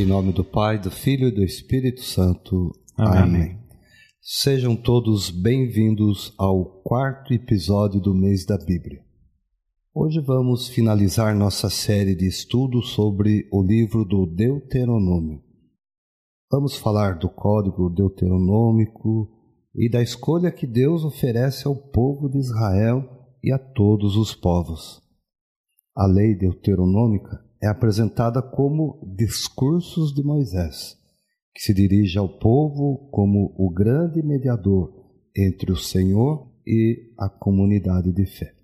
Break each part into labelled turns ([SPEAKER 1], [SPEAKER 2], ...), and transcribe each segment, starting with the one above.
[SPEAKER 1] Em nome do Pai, do Filho e do Espírito Santo.
[SPEAKER 2] Amém.
[SPEAKER 1] Amém. Sejam todos bem-vindos ao quarto episódio do mês da Bíblia. Hoje vamos finalizar nossa série de estudos sobre o livro do Deuteronômio. Vamos falar do código deuteronômico e da escolha que Deus oferece ao povo de Israel e a todos os povos. A lei deuteronômica é apresentada como discursos de Moisés, que se dirige ao povo como o grande mediador entre o Senhor e a comunidade de fé.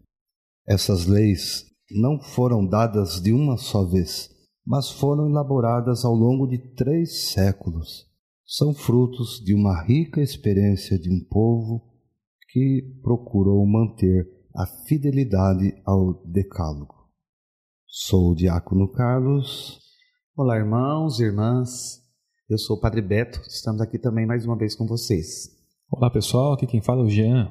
[SPEAKER 1] Essas leis não foram dadas de uma só vez, mas foram elaboradas ao longo de três séculos. São frutos de uma rica experiência de um povo que procurou manter a fidelidade ao Decálogo. Sou o Diácono Carlos.
[SPEAKER 2] Olá, irmãos e irmãs. Eu sou o Padre Beto. Estamos aqui também mais uma vez com vocês.
[SPEAKER 3] Olá, pessoal. Aqui quem fala é o Jean.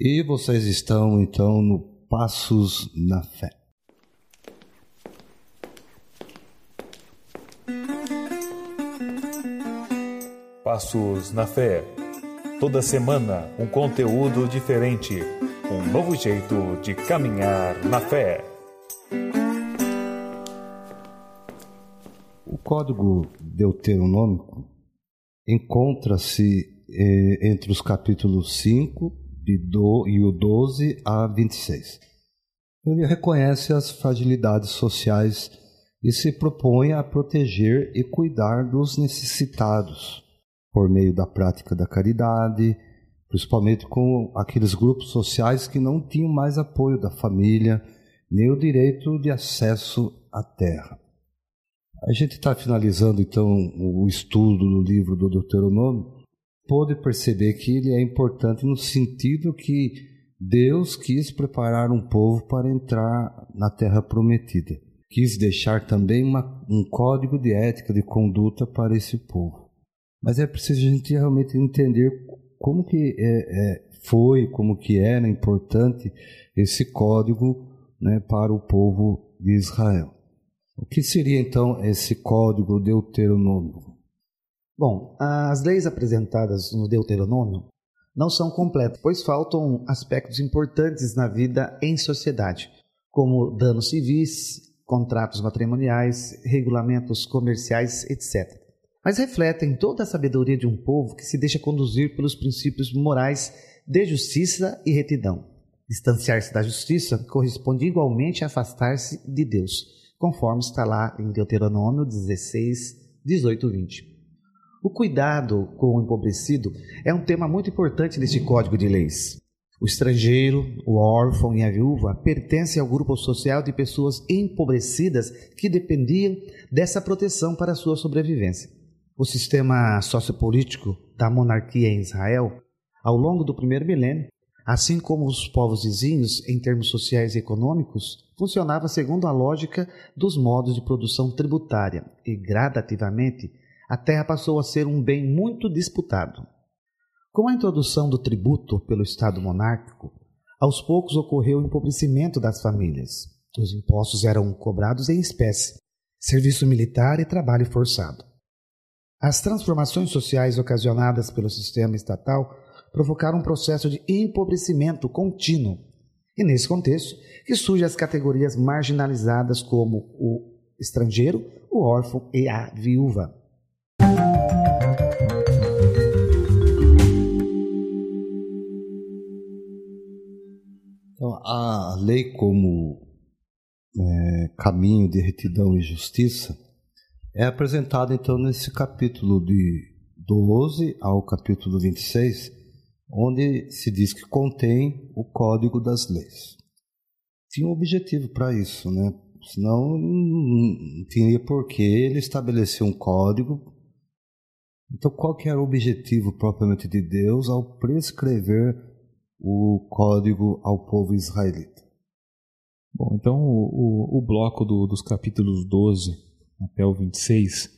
[SPEAKER 1] E vocês estão então no Passos na Fé.
[SPEAKER 4] Passos na Fé. Toda semana um conteúdo diferente, um novo jeito de caminhar na fé.
[SPEAKER 1] Código Deuteronômico encontra-se eh, entre os capítulos 5 de do, e o 12 a 26. Ele reconhece as fragilidades sociais e se propõe a proteger e cuidar dos necessitados por meio da prática da caridade, principalmente com aqueles grupos sociais que não tinham mais apoio da família, nem o direito de acesso à terra. A gente está finalizando então o estudo do livro do Deuteronômio, pôde perceber que ele é importante no sentido que Deus quis preparar um povo para entrar na terra prometida. Quis deixar também uma, um código de ética, de conduta para esse povo. Mas é preciso a gente realmente entender como que é, é, foi, como que era importante esse código né, para o povo de Israel. O que seria então esse código deuteronômico?
[SPEAKER 2] Bom, as leis apresentadas no Deuteronômio não são completas, pois faltam aspectos importantes na vida em sociedade, como danos civis, contratos matrimoniais, regulamentos comerciais, etc. Mas refletem toda a sabedoria de um povo que se deixa conduzir pelos princípios morais de justiça e retidão. Distanciar-se da justiça corresponde igualmente a afastar-se de Deus, conforme está lá em Deuteronômio 16, 18 20. O cuidado com o empobrecido é um tema muito importante neste Código de Leis. O estrangeiro, o órfão e a viúva pertencem ao grupo social de pessoas empobrecidas que dependiam dessa proteção para sua sobrevivência. O sistema sociopolítico da monarquia em Israel, ao longo do primeiro milênio, assim como os povos vizinhos em termos sociais e econômicos, funcionava segundo a lógica dos modos de produção tributária e, gradativamente, a terra passou a ser um bem muito disputado. Com a introdução do tributo pelo Estado monárquico, aos poucos ocorreu o empobrecimento das famílias. Os impostos eram cobrados em espécie, serviço militar e trabalho forçado. As transformações sociais ocasionadas pelo sistema estatal provocaram um processo de empobrecimento contínuo. E nesse contexto que surgem as categorias marginalizadas como o estrangeiro, o órfão e a viúva.
[SPEAKER 1] Então, a lei como é, caminho de retidão e justiça é apresentada então nesse capítulo de 12 ao capítulo 26, onde se diz que contém o código das leis. Tinha um objetivo para isso, né? Senão não tinha por que ele estabelecer um código. Então, qual que era o objetivo propriamente de Deus ao prescrever o código ao povo israelita?
[SPEAKER 3] Bom, então o, o, o bloco do, dos capítulos 12 até o 26,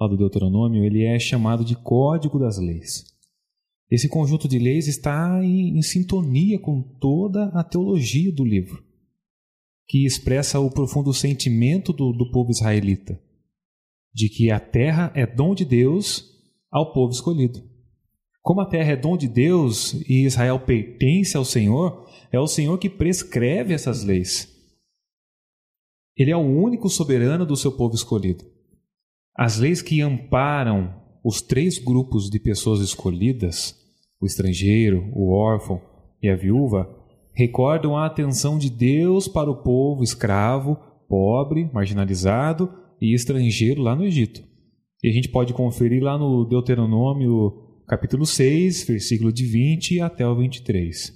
[SPEAKER 3] lá do Deuteronômio, ele é chamado de Código das Leis. Esse conjunto de leis está em, em sintonia com toda a teologia do livro, que expressa o profundo sentimento do, do povo israelita de que a terra é dom de Deus ao povo escolhido. Como a terra é dom de Deus e Israel pertence ao Senhor, é o Senhor que prescreve essas leis. Ele é o único soberano do seu povo escolhido. As leis que amparam os três grupos de pessoas escolhidas, o estrangeiro, o órfão e a viúva, recordam a atenção de Deus para o povo escravo, pobre, marginalizado e estrangeiro lá no Egito. E a gente pode conferir lá no Deuteronômio capítulo 6, versículo de 20 até o 23.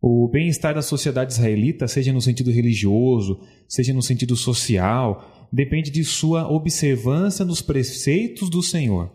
[SPEAKER 3] O bem-estar da sociedade israelita, seja no sentido religioso, seja no sentido social, depende de sua observância nos preceitos do Senhor.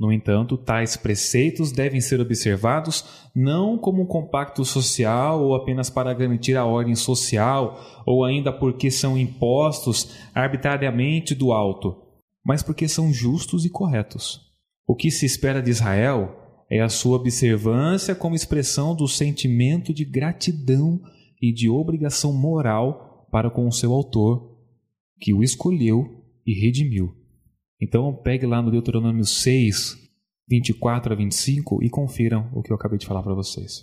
[SPEAKER 3] No entanto, tais preceitos devem ser observados não como um compacto social ou apenas para garantir a ordem social, ou ainda porque são impostos arbitrariamente do alto, mas porque são justos e corretos. O que se espera de Israel é a sua observância como expressão do sentimento de gratidão e de obrigação moral para com o seu autor, que o escolheu e redimiu. Então pegue lá no Deuteronômio 6, 24 a 25 e confiram o que eu acabei de falar para vocês.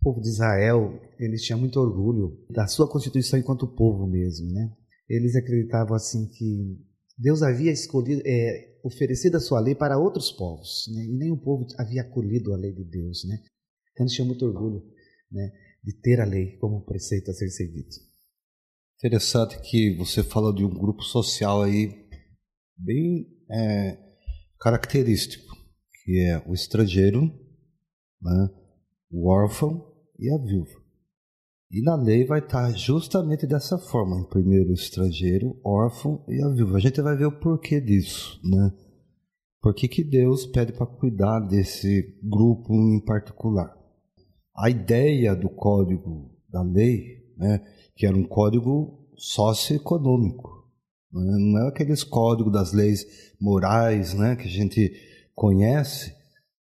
[SPEAKER 2] O povo de Israel, eles tinham muito orgulho da sua constituição enquanto povo mesmo, né? Eles acreditavam assim que Deus havia escolhido, é, oferecido a sua lei para outros povos, né? e o povo havia acolhido a lei de Deus, né? Então eles tinham muito orgulho, né, de ter a lei como preceito a ser seguido.
[SPEAKER 1] Interessante que você fala de um grupo social aí bem é, característico, que é o estrangeiro, né, o órfão e a viúva. E na lei vai estar justamente dessa forma, em primeiro o estrangeiro, órfão e a viúva. A gente vai ver o porquê disso, né? Por que, que Deus pede para cuidar desse grupo em particular? A ideia do código da lei, né, que era um código socioeconômico, né? não é aqueles códigos das leis morais né, que a gente conhece,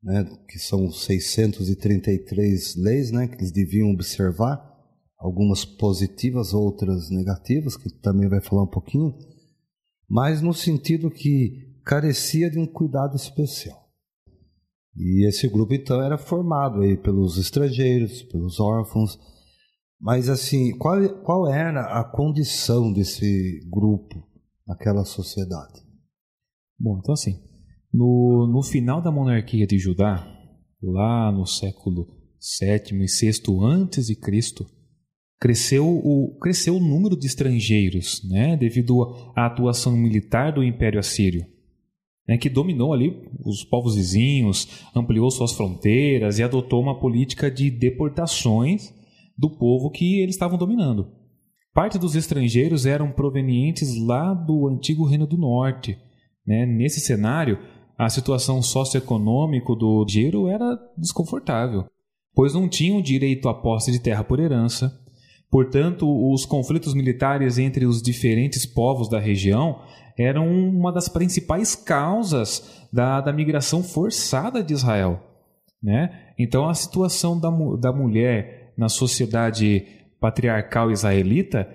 [SPEAKER 1] né, que são 633 leis né, que eles deviam observar, algumas positivas, outras negativas, que também vai falar um pouquinho, mas no sentido que carecia de um cuidado especial. E esse grupo então era formado aí pelos estrangeiros, pelos órfãos, mas assim, qual, qual era a condição desse grupo naquela sociedade?
[SPEAKER 3] Bom, então assim, no, no final da monarquia de Judá, lá no século sétimo e sexto antes de Cristo, cresceu o, cresceu o número de estrangeiros, né, devido à atuação militar do Império Assírio, né, que dominou ali os povos vizinhos, ampliou suas fronteiras e adotou uma política de deportações do povo que eles estavam dominando. Parte dos estrangeiros eram provenientes lá do antigo Reino do Norte. Né? Nesse cenário, a situação socioeconômica do Giro era desconfortável, pois não tinham direito à posse de terra por herança, Portanto, os conflitos militares entre os diferentes povos da região eram uma das principais causas da, da migração forçada de Israel. Né? Então, a situação da, da mulher na sociedade patriarcal israelita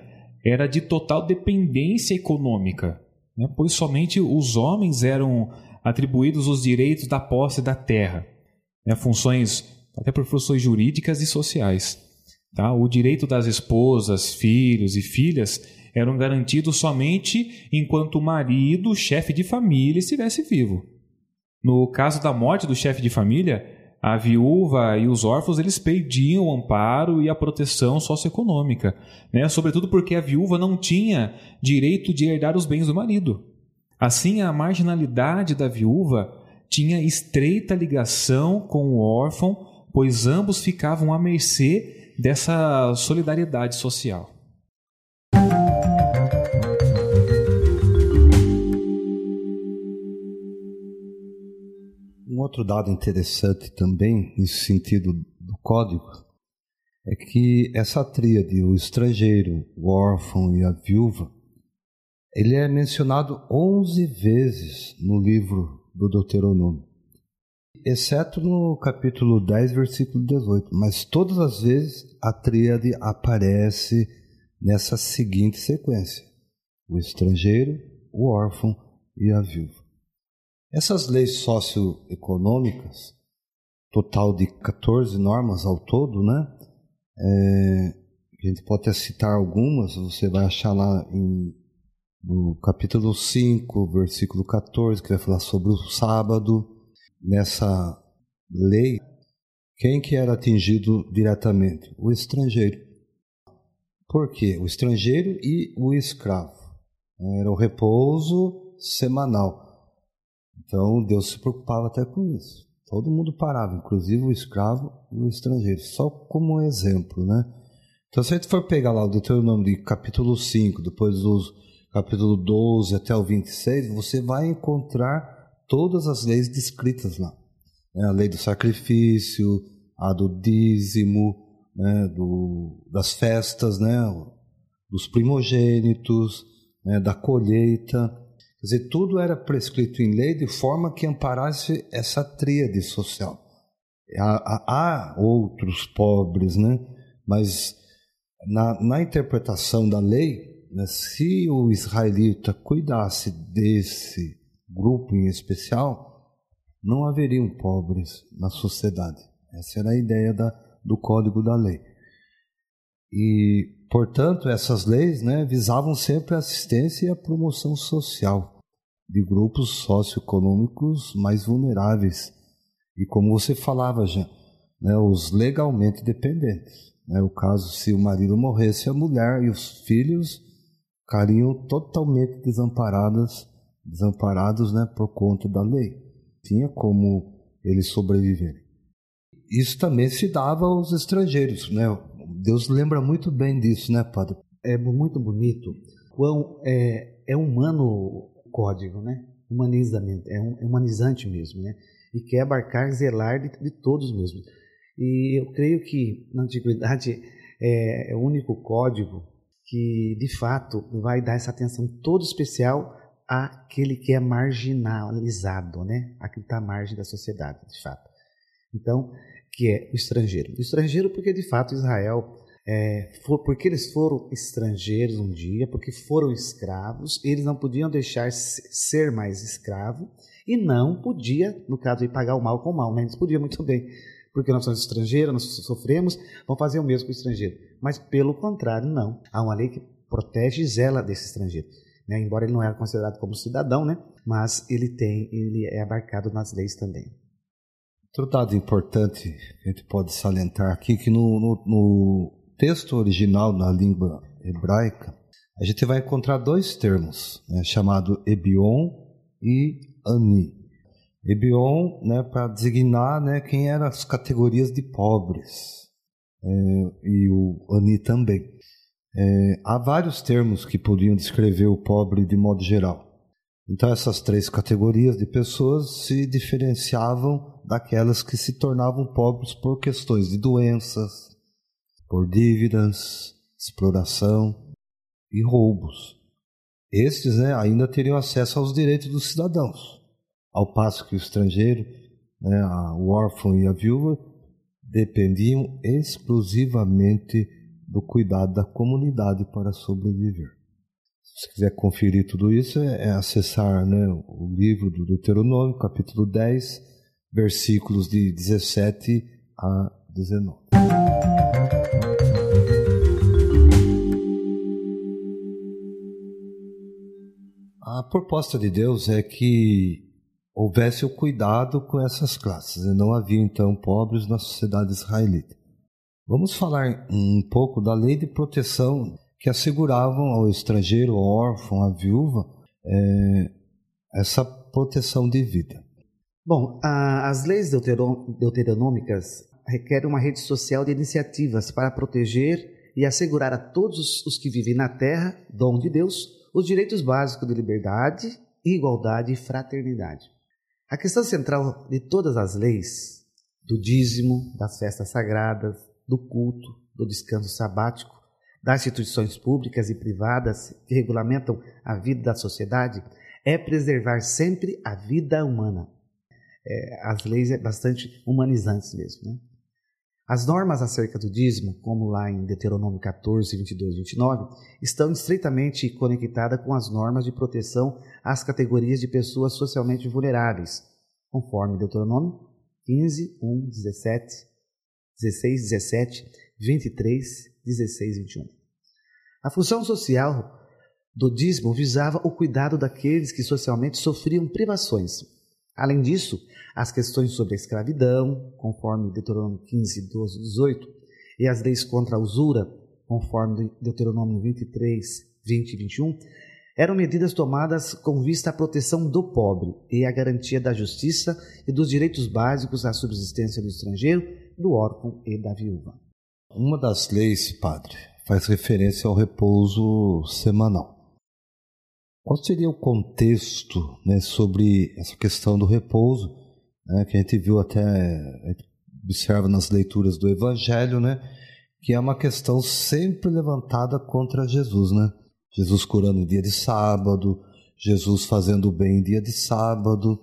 [SPEAKER 3] era de total dependência econômica, né? pois somente os homens eram atribuídos os direitos da posse da terra, né? funções, até por funções jurídicas e sociais. Tá? O direito das esposas, filhos e filhas eram garantidos somente enquanto o marido, chefe de família, estivesse vivo. No caso da morte do chefe de família, a viúva e os órfãos eles perdiam o amparo e a proteção socioeconômica, né? sobretudo porque a viúva não tinha direito de herdar os bens do marido. Assim, a marginalidade da viúva tinha estreita ligação com o órfão, pois ambos ficavam à mercê dessa solidariedade social.
[SPEAKER 1] Outro dado interessante também, nesse sentido do código, é que essa tríade, o estrangeiro, o órfão e a viúva, ele é mencionado 11 vezes no livro do Deuteronômio exceto no capítulo 10, versículo 18. Mas todas as vezes a tríade aparece nessa seguinte sequência: o estrangeiro, o órfão e a viúva. Essas leis socioeconômicas, total de 14 normas ao todo, né? É, a gente pode até citar algumas, você vai achar lá em, no capítulo 5, versículo 14, que vai falar sobre o sábado. Nessa lei, quem que era atingido diretamente? O estrangeiro. Por quê? O estrangeiro e o escravo. Era o repouso semanal. Então Deus se preocupava até com isso. Todo mundo parava, inclusive o escravo e o estrangeiro, só como um exemplo, né? Então se a gente for pegar lá o Deuteronômio de capítulo 5, depois dos capítulo 12 até o 26, você vai encontrar todas as leis descritas lá. Né? A lei do sacrifício, a do dízimo, né? do, das festas, né? dos primogênitos, né? da colheita. Quer dizer, tudo era prescrito em lei de forma que amparasse essa tríade social. Há, há outros pobres, né? mas na, na interpretação da lei, né, se o israelita cuidasse desse grupo em especial, não haveriam pobres na sociedade. Essa era a ideia da, do código da lei. E, portanto, essas leis né, visavam sempre a assistência e a promoção social de grupos socioeconômicos mais vulneráveis. E como você falava já, né, os legalmente dependentes. Né, o caso se o marido morresse, a mulher e os filhos ficariam totalmente desamparados né, por conta da lei. Tinha como eles sobreviverem. Isso também se dava aos estrangeiros, né? Deus lembra muito bem disso, né, Padre?
[SPEAKER 2] É muito bonito. Quão é, é humano o código, né? Humanizamento, é, um, é humanizante mesmo, né? E quer abarcar, zelar de, de todos mesmo. E eu creio que na antiguidade é, é o único código que de fato vai dar essa atenção toda especial àquele que é marginalizado, né? Aquele que está à margem da sociedade, de fato. Então, que é o estrangeiro. O estrangeiro porque de fato Israel, é, for, porque eles foram estrangeiros um dia, porque foram escravos, eles não podiam deixar ser mais escravo e não podia, no caso de pagar o mal com o mal, né? Eles podiam muito bem porque nós somos estrangeiros, nós sofremos, vão fazer o mesmo com o estrangeiro. Mas, pelo contrário, não. Há uma lei que protege e zela desse estrangeiro. Né? Embora ele não era considerado como cidadão, né? mas ele tem, ele é abarcado nas leis também.
[SPEAKER 1] Outro dado importante que a gente pode salientar aqui que no, no, no texto original na língua hebraica a gente vai encontrar dois termos, né, chamado Ebion e Ani. Ebion, né, para designar né, quem eram as categorias de pobres, é, e o Ani também. É, há vários termos que podiam descrever o pobre de modo geral. Então, essas três categorias de pessoas se diferenciavam daquelas que se tornavam pobres por questões de doenças, por dívidas, exploração e roubos. Estes né, ainda teriam acesso aos direitos dos cidadãos ao passo que o estrangeiro, né, o órfão e a viúva, dependiam exclusivamente do cuidado da comunidade para sobreviver. Se quiser conferir tudo isso, é, é acessar né, o livro do Deuteronômio, capítulo 10, versículos de 17 a 19. A proposta de Deus é que houvesse o cuidado com essas classes, e não havia então pobres na sociedade israelita. Vamos falar um pouco da lei de proteção que asseguravam ao estrangeiro, ao órfão, à viúva, é, essa proteção de vida.
[SPEAKER 2] Bom, a, as leis deuteronômicas requerem uma rede social de iniciativas para proteger e assegurar a todos os que vivem na terra, dom de Deus, os direitos básicos de liberdade, igualdade e fraternidade. A questão central de todas as leis, do dízimo, das festas sagradas, do culto, do descanso sabático, das instituições públicas e privadas que regulamentam a vida da sociedade, é preservar sempre a vida humana. É, as leis é bastante humanizantes mesmo. Né? As normas acerca do dízimo, como lá em Deuteronômio 14, 22 e 29, estão estreitamente conectadas com as normas de proteção às categorias de pessoas socialmente vulneráveis, conforme Deuteronômio 15, 1, 17, 16, 17, 23, 16 e 21. A função social do dízimo visava o cuidado daqueles que socialmente sofriam privações. Além disso, as questões sobre a escravidão, conforme Deuteronômio 15, 12 18, e as leis contra a usura, conforme Deuteronômio 23, 20 e 21, eram medidas tomadas com vista à proteção do pobre e à garantia da justiça e dos direitos básicos à subsistência do estrangeiro, do órfão e da viúva.
[SPEAKER 1] Uma das leis, padre, faz referência ao repouso semanal. Qual seria o contexto né, sobre essa questão do repouso né, que a gente viu até, observa nas leituras do Evangelho, né, que é uma questão sempre levantada contra Jesus, né? Jesus curando em dia de sábado, Jesus fazendo o bem em dia de sábado,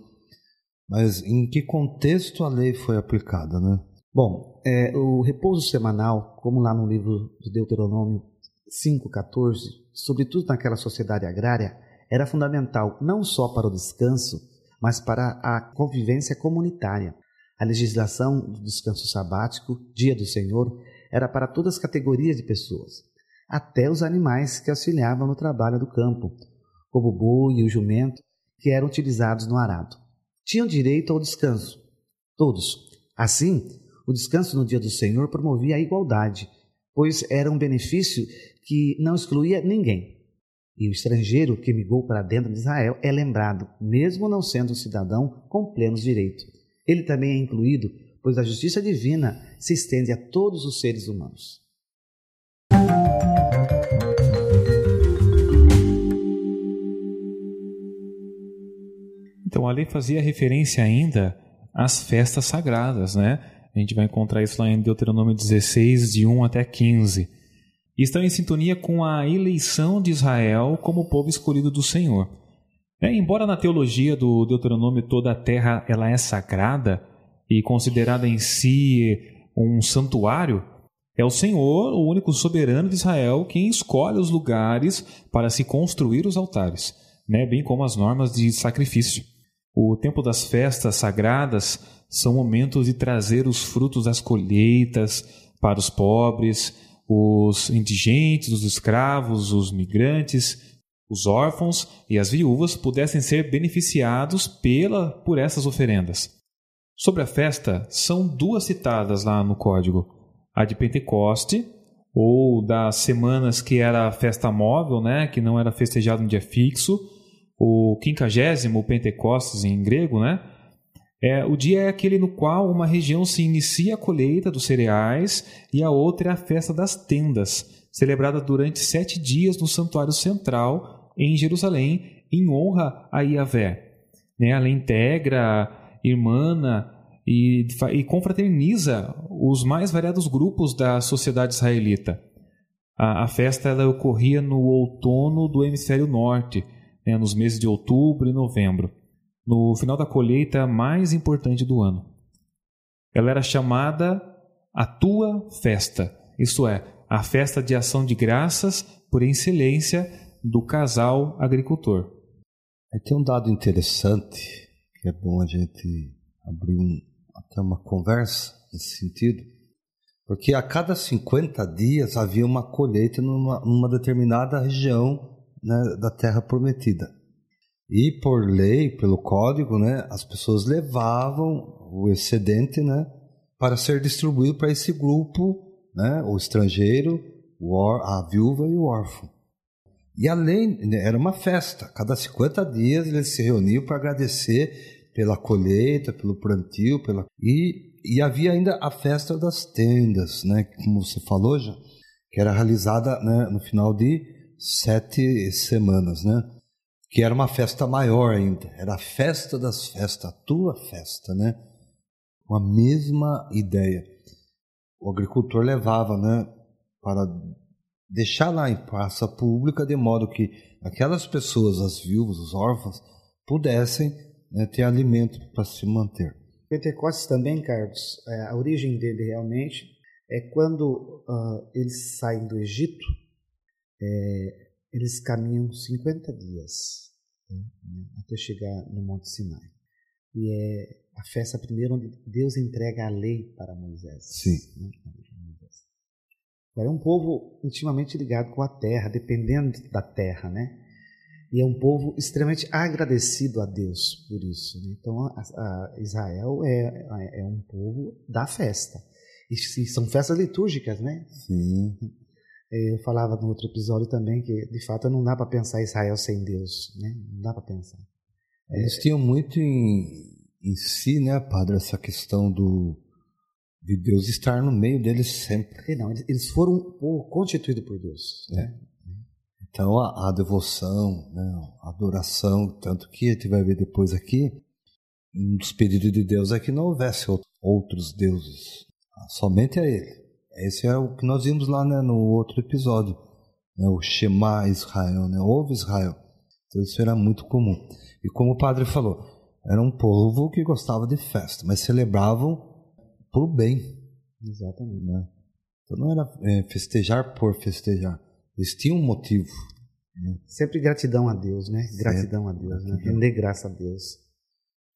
[SPEAKER 1] mas em que contexto a lei foi aplicada, né?
[SPEAKER 2] Bom, é, o repouso semanal, como lá no livro do Deuteronômio 5,14, sobretudo naquela sociedade agrária, era fundamental não só para o descanso, mas para a convivência comunitária. A legislação do descanso sabático, dia do Senhor, era para todas as categorias de pessoas, até os animais que auxiliavam no trabalho do campo, como o boi e o jumento, que eram utilizados no arado. Tinham direito ao descanso, todos. Assim, o descanso no dia do Senhor promovia a igualdade, pois era um benefício que não excluía ninguém. E o estrangeiro que migrou para dentro de Israel é lembrado, mesmo não sendo um cidadão com plenos direitos. Ele também é incluído, pois a justiça divina se estende a todos os seres humanos.
[SPEAKER 3] Então a lei fazia referência ainda às festas sagradas, né? A gente vai encontrar isso lá em Deuteronômio 16, de 1 até 15 e estão em sintonia com a eleição de Israel como povo escolhido do Senhor. É, embora na teologia do Deuteronômio toda a terra ela é sagrada e considerada em si um santuário, é o Senhor, o único soberano de Israel, quem escolhe os lugares para se construir os altares, né? bem como as normas de sacrifício. O tempo das festas sagradas são momentos de trazer os frutos das colheitas para os pobres, os indigentes, os escravos, os migrantes, os órfãos e as viúvas pudessem ser beneficiados pela por essas oferendas. Sobre a festa, são duas citadas lá no código: a de Pentecoste, ou das semanas que era festa móvel, né, que não era festejado um dia fixo, o quinquagésimo Pentecostes em grego, né, é, o dia é aquele no qual uma região se inicia a colheita dos cereais e a outra é a festa das tendas, celebrada durante sete dias no santuário central em Jerusalém, em honra a Iavé. Né, ela integra, irmana e, e confraterniza os mais variados grupos da sociedade israelita. A, a festa ela ocorria no outono do hemisfério norte, né, nos meses de outubro e novembro no final da colheita mais importante do ano. Ela era chamada a tua festa, isto é, a festa de ação de graças por excelência do casal agricultor.
[SPEAKER 1] Aí tem um dado interessante, que é bom a gente abrir um, até uma conversa nesse sentido, porque a cada 50 dias havia uma colheita numa, numa determinada região né, da terra prometida. E por lei, pelo código, né, as pessoas levavam o excedente, né, para ser distribuído para esse grupo, né, o estrangeiro, a viúva e o órfão. E além, né, era uma festa. Cada 50 dias eles se reuniam para agradecer pela colheita, pelo plantio, pela e, e havia ainda a festa das tendas, né, como você falou já, que era realizada né, no final de sete semanas, né que era uma festa maior ainda, era a festa das festas, a tua festa, né? Com a mesma ideia. O agricultor levava, né, para deixar lá em praça pública, de modo que aquelas pessoas, as viúvas, os órfãos, pudessem né, ter alimento para se manter.
[SPEAKER 2] Pentecostes também, Carlos, é, a origem dele realmente É quando uh, eles saem do Egito, é, eles caminham 50 dias né, até chegar no Monte Sinai. E é a festa primeira onde Deus entrega a lei para Moisés.
[SPEAKER 1] Sim.
[SPEAKER 2] Né? É um povo intimamente ligado com a terra, dependendo da terra, né? E é um povo extremamente agradecido a Deus por isso. Né? Então, a, a Israel é, é um povo da festa. E são festas litúrgicas, né?
[SPEAKER 1] Sim.
[SPEAKER 2] Eu falava no outro episódio também que, de fato, não dá para pensar Israel sem Deus, né? Não dá para pensar.
[SPEAKER 1] Eles tinham muito em, em si, né, padre, essa questão do de Deus estar no meio deles sempre.
[SPEAKER 2] Não, eles foram um povo constituído por Deus.
[SPEAKER 1] É. Né? Então a, a, devoção, né, a adoração, tanto que a gente vai ver depois aqui, um dos pedidos de Deus é que não houvesse outros deuses, somente a Ele. Esse é o que nós vimos lá né, no outro episódio, né, o Shema Israel, né, ouve Israel. Então isso era muito comum. E como o padre falou, era um povo que gostava de festa, mas celebravam o bem.
[SPEAKER 2] Exatamente.
[SPEAKER 1] Né? Então não era é, festejar por festejar. Eles tinham um motivo.
[SPEAKER 2] Né? Sempre gratidão a Deus, né? Gratidão Sempre. a Deus, né? Render graça a Deus.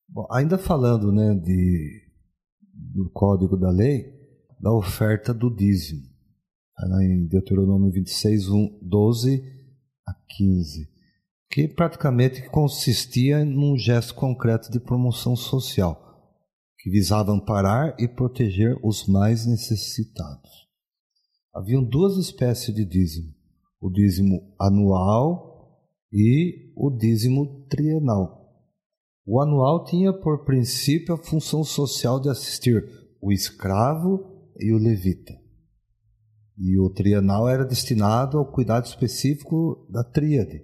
[SPEAKER 1] Bom, ainda falando né, de, do código da lei, da oferta do dízimo. Está lá em Deuteronômio 26, 1, 12 a 15. Que praticamente consistia num gesto concreto de promoção social que visava amparar e proteger os mais necessitados. Haviam duas espécies de dízimo: o dízimo anual e o dízimo trienal. O anual tinha por princípio a função social de assistir o escravo e o levita. E o trienal era destinado ao cuidado específico da tríade: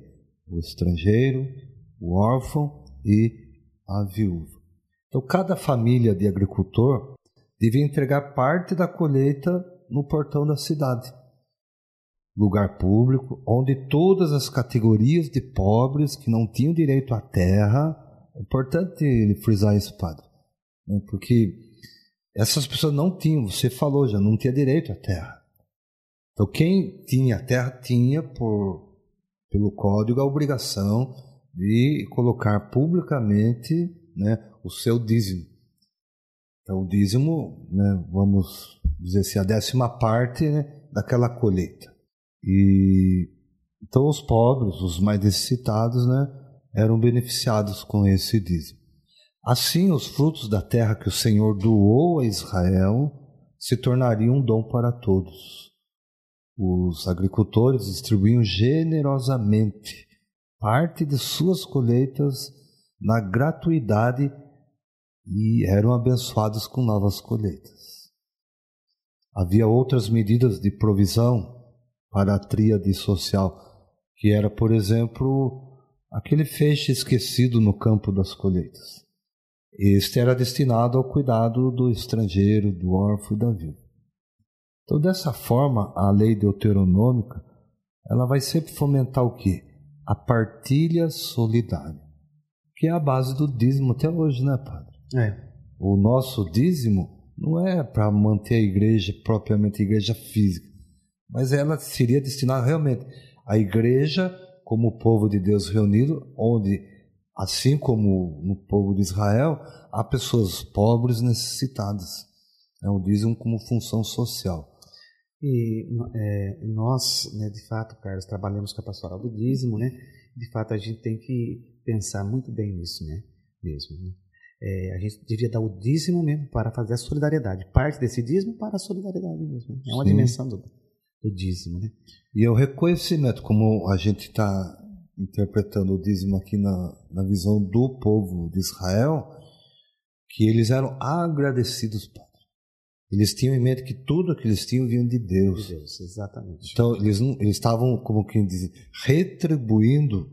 [SPEAKER 1] o estrangeiro, o órfão e a viúva. Então, cada família de agricultor devia entregar parte da colheita no portão da cidade, lugar público onde todas as categorias de pobres que não tinham direito à terra. É importante frisar isso, padre, né? porque essas pessoas não tinham, você falou já, não tinha direito à terra. Então, quem tinha terra tinha, por, pelo código, a obrigação de colocar publicamente né, o seu dízimo. Então, o dízimo, né, vamos dizer assim, a décima parte né, daquela colheita. E então os pobres, os mais necessitados, né, eram beneficiados com esse dízimo. Assim, os frutos da terra que o Senhor doou a Israel se tornariam um dom para todos. Os agricultores distribuíam generosamente parte de suas colheitas na gratuidade e eram abençoados com novas colheitas. Havia outras medidas de provisão para a tríade social, que era, por exemplo, aquele feixe esquecido no campo das colheitas. Este era destinado ao cuidado do estrangeiro, do órfão e da viúva. Então, dessa forma, a lei deuteronômica ela vai sempre fomentar o quê? A partilha solidária, que é a base do dízimo até hoje, né, padre?
[SPEAKER 2] É.
[SPEAKER 1] O nosso dízimo não é para manter a igreja propriamente a igreja física, mas ela seria destinada realmente à igreja como o povo de Deus reunido, onde, assim como no povo de Israel, há pessoas pobres necessitadas. É o dízimo como função social.
[SPEAKER 2] E é, nós, né, de fato, Carlos, trabalhamos com a pastoral do dízimo, né? De fato, a gente tem que pensar muito bem nisso, né? Mesmo. Né? É, a gente devia dar o dízimo mesmo para fazer a solidariedade. Parte desse dízimo para a solidariedade mesmo. É uma Sim. dimensão do, do dízimo. Né?
[SPEAKER 1] E o reconhecimento, como a gente está interpretando o dízimo aqui na, na visão do povo de Israel, que eles eram agradecidos, Padre. Eles tinham em mente que tudo que eles tinham vinha de Deus.
[SPEAKER 2] De Deus, exatamente.
[SPEAKER 1] Então, eles, eles estavam, como quem diz, retribuindo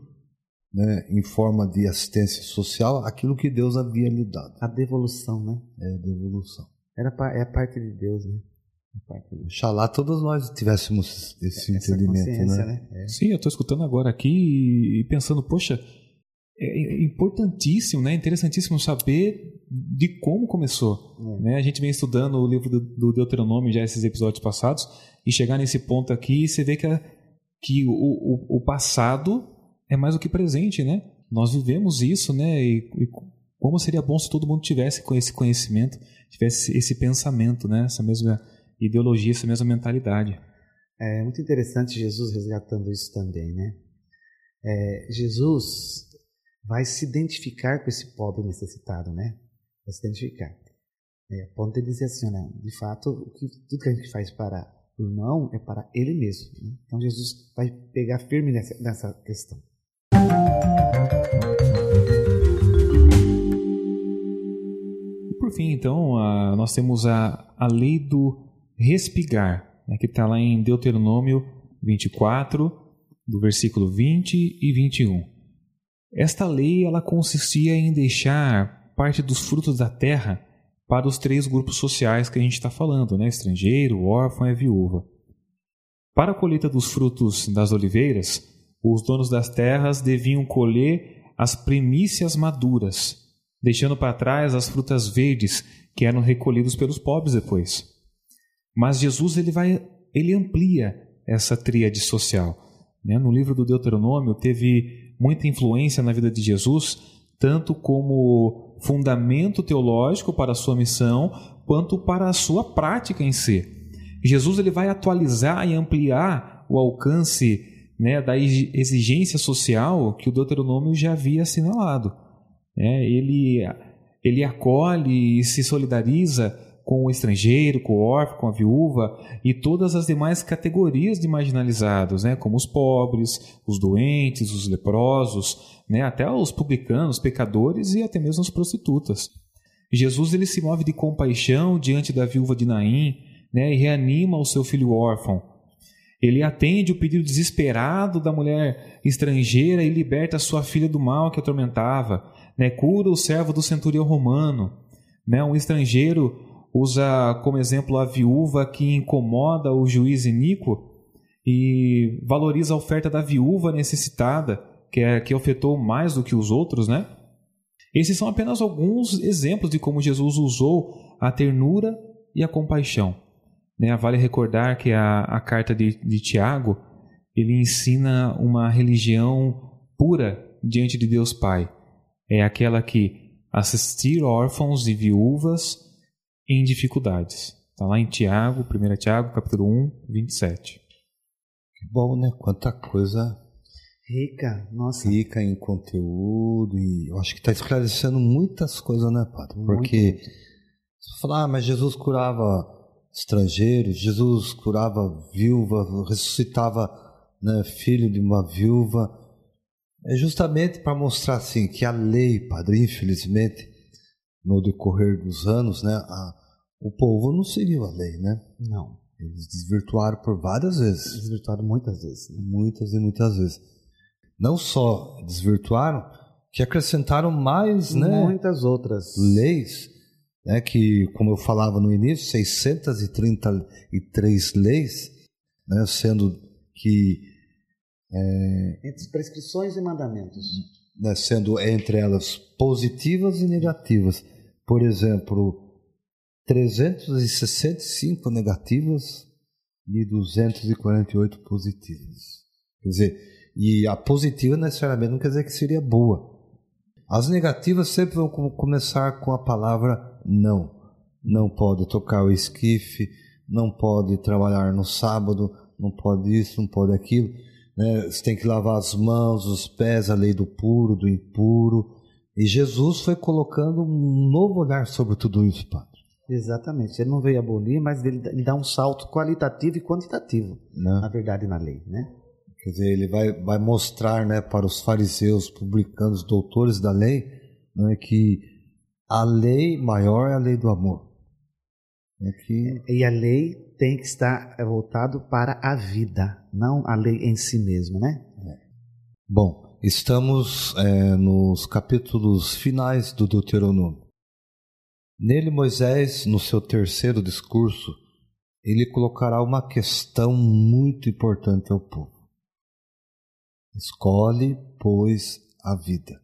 [SPEAKER 1] né, em forma de assistência social aquilo que Deus havia lhe dado.
[SPEAKER 2] A devolução, né?
[SPEAKER 1] É, a devolução.
[SPEAKER 2] Era, é a parte de Deus, né?
[SPEAKER 1] Oxalá todos nós tivéssemos esse Essa entendimento, né? né?
[SPEAKER 3] É. Sim, eu estou escutando agora aqui e pensando, poxa, é importantíssimo, né? Interessantíssimo saber de como começou.
[SPEAKER 2] É.
[SPEAKER 3] Né? A gente vem estudando o livro do, Deuteronômio já esses episódios passados e chegar nesse ponto aqui você vê que, a, que o, o, o passado é mais do que presente, né? Nós vivemos isso, né? E, e como seria bom se todo mundo tivesse com esse conhecimento, tivesse esse pensamento, né? Essa mesma ideologia, essa mesma mentalidade.
[SPEAKER 2] É muito interessante Jesus resgatando isso também, né? É, Jesus vai se identificar com esse pobre necessitado, né? Vai se identificar. É, a ponto de dizer assim, né? De fato, o que, tudo que a gente faz para o irmão é para ele mesmo. Né? Então Jesus vai pegar firme nessa, nessa questão.
[SPEAKER 3] E por fim, então, a, nós temos a, a lei do respigar, né, que está lá em Deuteronômio 24, do versículo 20 e 21. Esta lei ela consistia em deixar parte dos frutos da terra para os três grupos sociais que a gente está falando, né? estrangeiro, órfão e viúva. Para a colheita dos frutos das oliveiras, os donos das terras deviam colher as primícias maduras, deixando para trás as frutas verdes que eram recolhidos pelos pobres depois. Mas Jesus ele vai, ele amplia essa tríade social. Né? No livro do Deuteronômio teve muita influência na vida de Jesus, tanto como fundamento teológico para a sua missão, quanto para a sua prática em si. Jesus ele vai atualizar e ampliar o alcance né, da exigência social que o Deuteronômio já havia assinalado. É, ele, ele acolhe e se solidariza com o estrangeiro, com o órfão, com a viúva e todas as demais categorias de marginalizados, né, como os pobres, os doentes, os leprosos, né, até os publicanos, pecadores e até mesmo as prostitutas. Jesus ele se move de compaixão diante da viúva de Naim né, e reanima o seu filho órfão. Ele atende o pedido desesperado da mulher estrangeira e liberta sua filha do mal que atormentava. Né, cura o servo do centurião romano. Né, um estrangeiro usa como exemplo a viúva que incomoda o juiz iníquo e valoriza a oferta da viúva necessitada, que, é, que afetou mais do que os outros, né? Esses são apenas alguns exemplos de como Jesus usou a ternura e a compaixão. Né? Vale recordar que a, a carta de, de Tiago ele ensina uma religião pura diante de Deus Pai. É aquela que assistir órfãos e viúvas em dificuldades. Está lá em Tiago, 1 Tiago, capítulo 1, 27.
[SPEAKER 1] Que bom, né? Quanta coisa
[SPEAKER 2] Rica, nossa.
[SPEAKER 1] rica em conteúdo e eu acho que está esclarecendo muitas coisas, né, Padre? Porque
[SPEAKER 2] Muito.
[SPEAKER 1] se falar, ah, mas Jesus curava estrangeiros, Jesus curava viúva, ressuscitava né, filho de uma viúva, é justamente para mostrar assim que a lei, Padre, infelizmente, no decorrer dos anos, né, a, o povo não seguiu a lei, né?
[SPEAKER 2] Não.
[SPEAKER 1] Eles desvirtuaram por várias vezes,
[SPEAKER 2] Desvirtuado muitas vezes. né?
[SPEAKER 1] muitas e muitas vezes. Não só desvirtuaram, que acrescentaram mais, né?
[SPEAKER 2] Muitas outras.
[SPEAKER 1] leis, né, que, como eu falava no início, 633 leis, né, sendo que,
[SPEAKER 2] Entre prescrições e mandamentos.
[SPEAKER 1] né, sendo entre elas positivas e negativas. Por exemplo, 365 negativas e 248 positivas. Quer dizer, e a positiva necessariamente não quer dizer que seria boa. As negativas sempre vão com- começar com a palavra não. Não pode tocar o esquife, não pode trabalhar no sábado, não pode isso, não pode aquilo. né? Você tem que lavar as mãos, os pés, a lei do puro, do impuro. E Jesus foi colocando um novo olhar sobre tudo isso, Padre.
[SPEAKER 2] Exatamente. Ele não veio abolir, mas ele, ele dá um salto qualitativo e quantitativo,
[SPEAKER 1] Né?
[SPEAKER 2] na verdade, na lei, né?
[SPEAKER 1] Quer dizer, ele vai, vai mostrar né, para os fariseus, publicanos, doutores da lei, né, que a lei maior é a lei do amor. É que
[SPEAKER 2] E a lei tem que estar voltado para a vida, não a lei em si mesmo, né?
[SPEAKER 1] Bom, estamos é, nos capítulos finais do Deuteronômio. Nele, Moisés, no seu terceiro discurso, ele colocará uma questão muito importante ao povo. Escolhe, pois, a vida.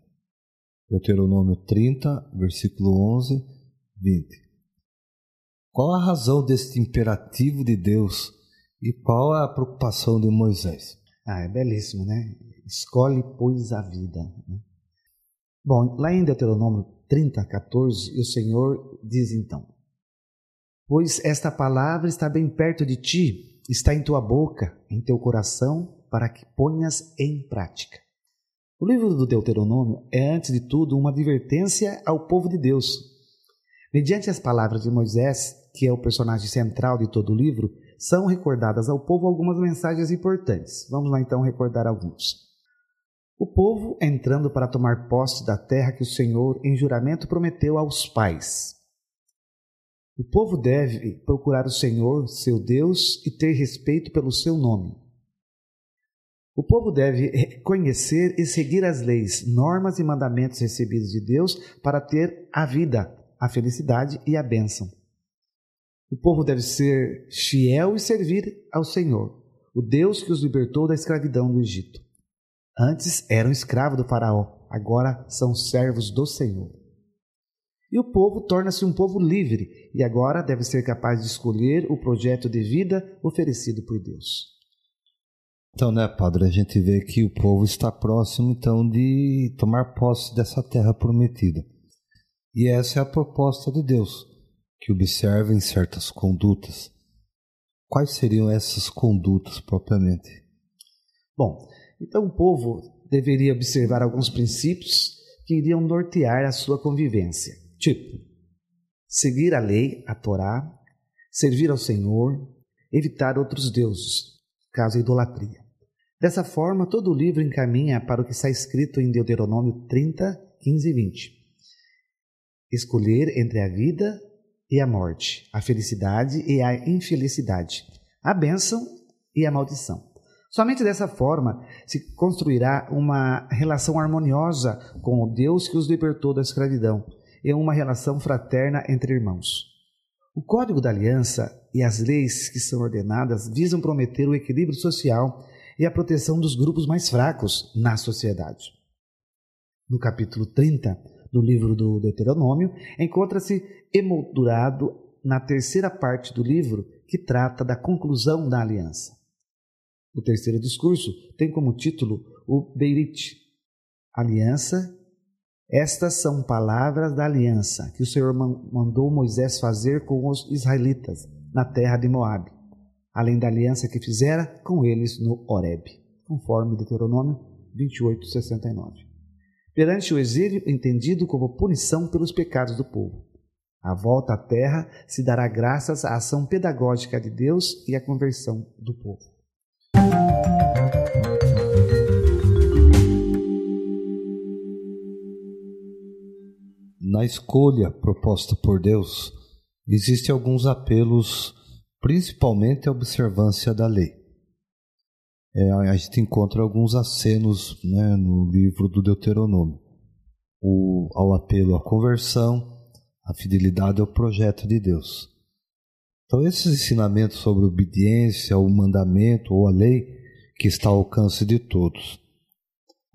[SPEAKER 1] Deuteronômio 30, versículo 11, 20. Qual a razão deste imperativo de Deus e qual a preocupação de Moisés?
[SPEAKER 2] Ah, é belíssimo, né? Escolhe, pois, a vida. Né? Bom, lá em Deuteronômio 30, 14, o Senhor diz então: Pois esta palavra está bem perto de ti, está em tua boca, em teu coração, para que ponhas em prática. O livro do Deuteronômio é, antes de tudo, uma advertência ao povo de Deus. Mediante as palavras de Moisés, que é o personagem central de todo o livro, são recordadas ao povo algumas mensagens importantes. Vamos lá então recordar alguns. O povo entrando para tomar posse da terra que o Senhor, em juramento, prometeu aos pais. O povo deve procurar o Senhor, seu Deus, e ter respeito pelo seu nome. O povo deve conhecer e seguir as leis, normas e mandamentos recebidos de Deus para ter a vida, a felicidade e a bênção. O povo deve ser fiel e servir ao Senhor, o Deus que os libertou da escravidão do Egito. Antes eram escravos do Faraó, agora são servos do Senhor. E o povo torna-se um povo livre e agora deve ser capaz de escolher o projeto de vida oferecido por Deus.
[SPEAKER 1] Então, né, padre, a gente vê que o povo está próximo então de tomar posse dessa terra prometida. E essa é a proposta de Deus, que observem certas condutas. Quais seriam essas condutas propriamente?
[SPEAKER 2] Bom, então o povo deveria observar alguns princípios que iriam nortear a sua convivência. Tipo, seguir a lei, a Torá, servir ao Senhor, evitar outros deuses, caso a idolatria. Dessa forma, todo o livro encaminha para o que está escrito em Deuteronômio 30, 15 e 20. Escolher entre a vida e a morte, a felicidade e a infelicidade, a bênção e a maldição. Somente dessa forma se construirá uma relação harmoniosa com o Deus que os libertou da escravidão e uma relação fraterna entre irmãos. O Código da Aliança e as leis que são ordenadas visam prometer o equilíbrio social e a proteção dos grupos mais fracos na sociedade. No capítulo 30 do livro do Deuteronômio, encontra-se emoldurado na terceira parte do livro que trata da conclusão da aliança. O terceiro discurso tem como título o Beirit, aliança estas são palavras da aliança que o Senhor mandou Moisés fazer com os israelitas na terra de Moabe, além da aliança que fizera com eles no Horeb, conforme Deuteronômio 28, 69. Perante o exílio entendido como punição pelos pecados do povo. A volta à terra se dará graças à ação pedagógica de Deus e à conversão do povo.
[SPEAKER 1] Na escolha proposta por Deus, existem alguns apelos, principalmente a observância da lei. É, a gente encontra alguns acenos né, no livro do Deuteronômio, o, ao apelo à conversão, à fidelidade ao projeto de Deus. Então, esses ensinamentos sobre obediência ao mandamento ou à lei que está ao alcance de todos.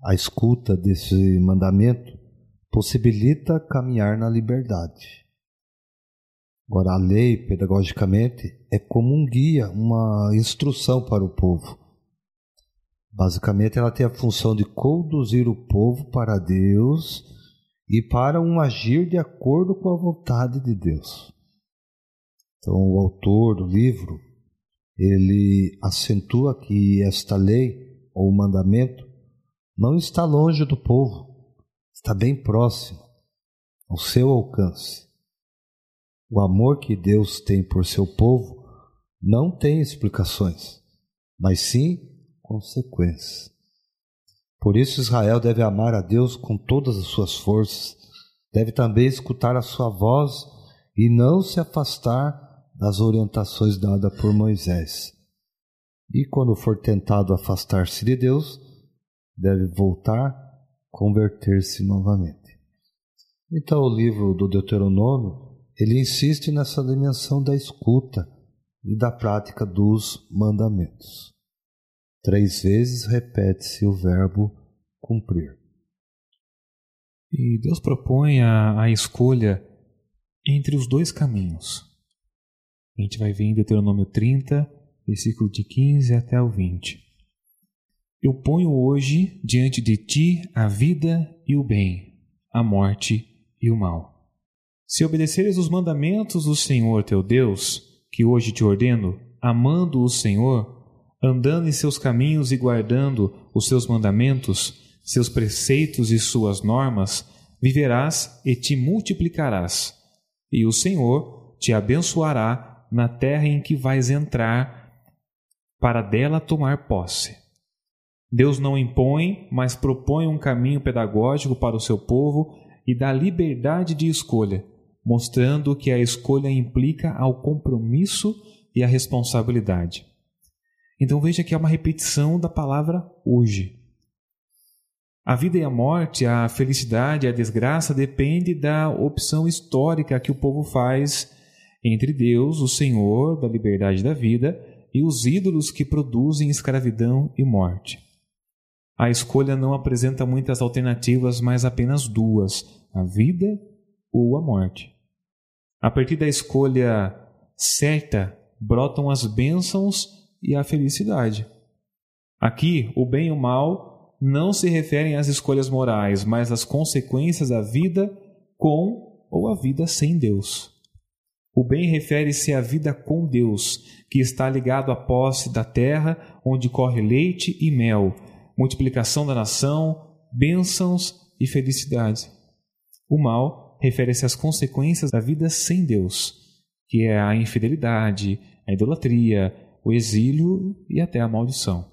[SPEAKER 1] A escuta desse mandamento possibilita caminhar na liberdade. Agora, a lei, pedagogicamente, é como um guia, uma instrução para o povo. Basicamente, ela tem a função de conduzir o povo para Deus e para um agir de acordo com a vontade de Deus. Então, o autor do livro, ele acentua que esta lei ou mandamento não está longe do povo, está bem próximo, ao seu alcance. O amor que Deus tem por seu povo não tem explicações, mas sim consequências. Por isso, Israel deve amar a Deus com todas as suas forças, deve também escutar a sua voz e não se afastar das orientações dadas por Moisés. E quando for tentado afastar-se de Deus, deve voltar converter-se novamente. Então o livro do Deuteronômio, ele insiste nessa dimensão da escuta e da prática dos mandamentos. Três vezes repete-se o verbo cumprir.
[SPEAKER 3] E Deus propõe a, a escolha entre os dois caminhos. A gente vai ver em Deuteronômio 30, versículo de 15 até o 20. Eu ponho hoje diante de ti a vida e o bem, a morte e o mal. Se obedeceres os mandamentos do Senhor teu Deus, que hoje te ordeno, amando o Senhor, andando em seus caminhos e guardando os seus mandamentos, seus preceitos e suas normas, viverás e te multiplicarás, e o Senhor te abençoará na terra em que vais entrar para dela tomar posse. Deus não impõe, mas propõe um caminho pedagógico para o seu povo e dá liberdade de escolha, mostrando que a escolha implica ao compromisso e à responsabilidade. Então veja que é uma repetição da palavra hoje. A vida e a morte, a felicidade e a desgraça depende da opção histórica que o povo faz entre Deus, o Senhor da liberdade da vida, e os ídolos que produzem escravidão e morte. A escolha não apresenta muitas alternativas, mas apenas duas: a vida ou a morte. A partir da escolha certa brotam as bênçãos e a felicidade. Aqui, o bem e o mal não se referem às escolhas morais, mas às consequências da vida com ou a vida sem Deus. O bem refere-se à vida com Deus, que está ligado à posse da terra, onde corre leite e mel, multiplicação da nação, bênçãos e felicidade. O mal refere-se às consequências da vida sem Deus, que é a infidelidade, a idolatria, o exílio e até a maldição.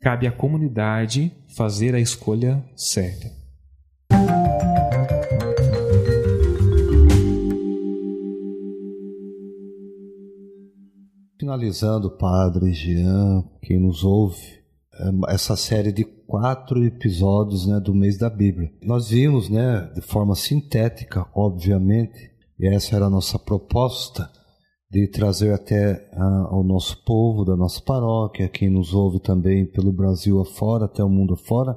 [SPEAKER 3] Cabe à comunidade fazer a escolha certa.
[SPEAKER 1] Finalizando, Padre Jean, quem nos ouve, é, essa série de quatro episódios né, do mês da Bíblia. Nós vimos, né, de forma sintética, obviamente, e essa era a nossa proposta, de trazer até ao nosso povo, da nossa paróquia, quem nos ouve também pelo Brasil afora, até o mundo afora,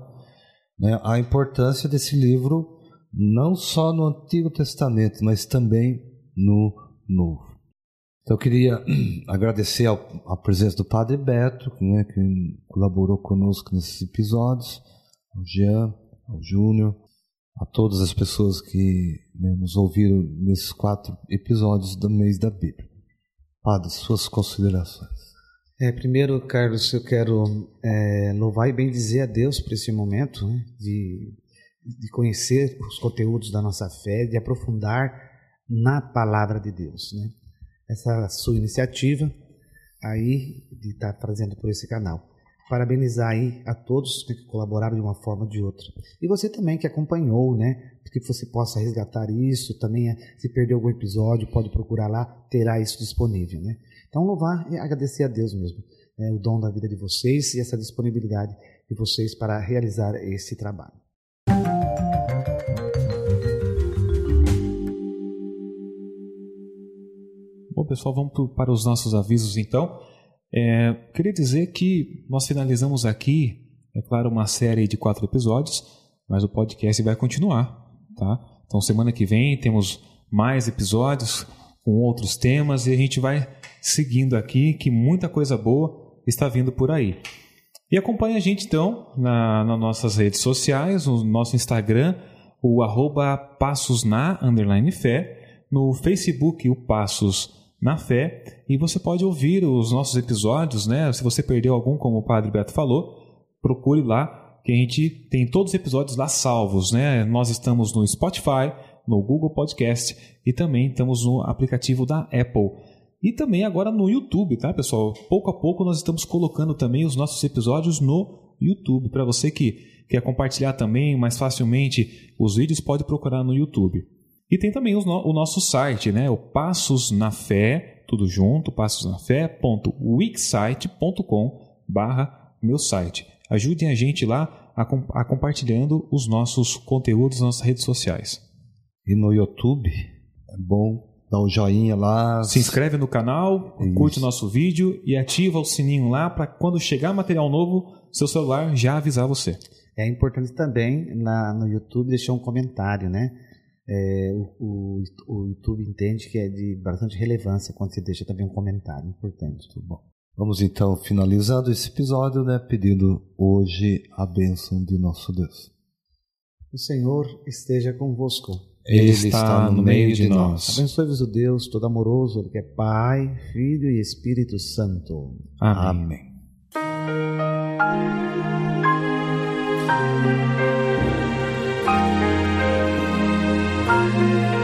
[SPEAKER 1] né, a importância desse livro, não só no Antigo Testamento, mas também no Novo. Então eu queria agradecer ao, a presença do Padre Beto, né, que colaborou conosco nesses episódios, ao Jean, ao Júnior, a todas as pessoas que né, nos ouviram nesses quatro episódios do mês da Bíblia. Padre, suas considerações.
[SPEAKER 2] É, primeiro, Carlos, eu quero é, louvar e bem dizer a Deus por esse momento né, de, de conhecer os conteúdos da nossa fé, de aprofundar na palavra de Deus. Né? Essa sua iniciativa aí de estar tá trazendo por esse canal. Parabenizar aí a todos que colaboraram de uma forma ou de outra. E você também que acompanhou, né? que você possa resgatar isso. Também, é, se perder algum episódio, pode procurar lá, terá isso disponível. Né? Então, louvar e agradecer a Deus mesmo, né? o dom da vida de vocês e essa disponibilidade de vocês para realizar esse trabalho.
[SPEAKER 3] Bom, pessoal, vamos para os nossos avisos então. É, queria dizer que nós finalizamos aqui, é claro, uma série de quatro episódios, mas o podcast vai continuar. Tá? Então, semana que vem temos mais episódios com outros temas e a gente vai seguindo aqui, que muita coisa boa está vindo por aí. E acompanhe a gente então na, nas nossas redes sociais, no nosso Instagram, o arroba passosna, underline fé, no Facebook o Passos na Fé, e você pode ouvir os nossos episódios, né? Se você perdeu algum, como o Padre Beto falou, procure lá que a gente tem todos os episódios lá salvos, né? Nós estamos no Spotify, no Google Podcast e também estamos no aplicativo da Apple. E também agora no YouTube, tá, pessoal? Pouco a pouco nós estamos colocando também os nossos episódios no YouTube. Para você que quer compartilhar também mais facilmente os vídeos, pode procurar no YouTube. E tem também o nosso site, né? O Passos na Fé, tudo junto, passosnafé.wixsite.com barra meu site. Ajudem a gente lá a, a compartilhando os nossos conteúdos nas redes sociais.
[SPEAKER 1] E no YouTube, é bom dar um joinha lá.
[SPEAKER 3] Se inscreve no canal, Isso. curte o nosso vídeo e ativa o sininho lá para quando chegar material novo, seu celular já avisar você.
[SPEAKER 2] É importante também na, no YouTube deixar um comentário, né? É, o, o, YouTube entende que é de bastante relevância quando você deixa também um comentário importante. Tudo bom.
[SPEAKER 1] Vamos então, finalizando esse episódio, né, pedindo hoje a bênção de nosso Deus.
[SPEAKER 2] O Senhor esteja convosco.
[SPEAKER 3] Ele, está no meio de nós.
[SPEAKER 2] Abençoe-vos o Deus todo amoroso, Ele que é Pai, Filho e Espírito Santo.
[SPEAKER 3] Amém.
[SPEAKER 1] Amém. Thank you.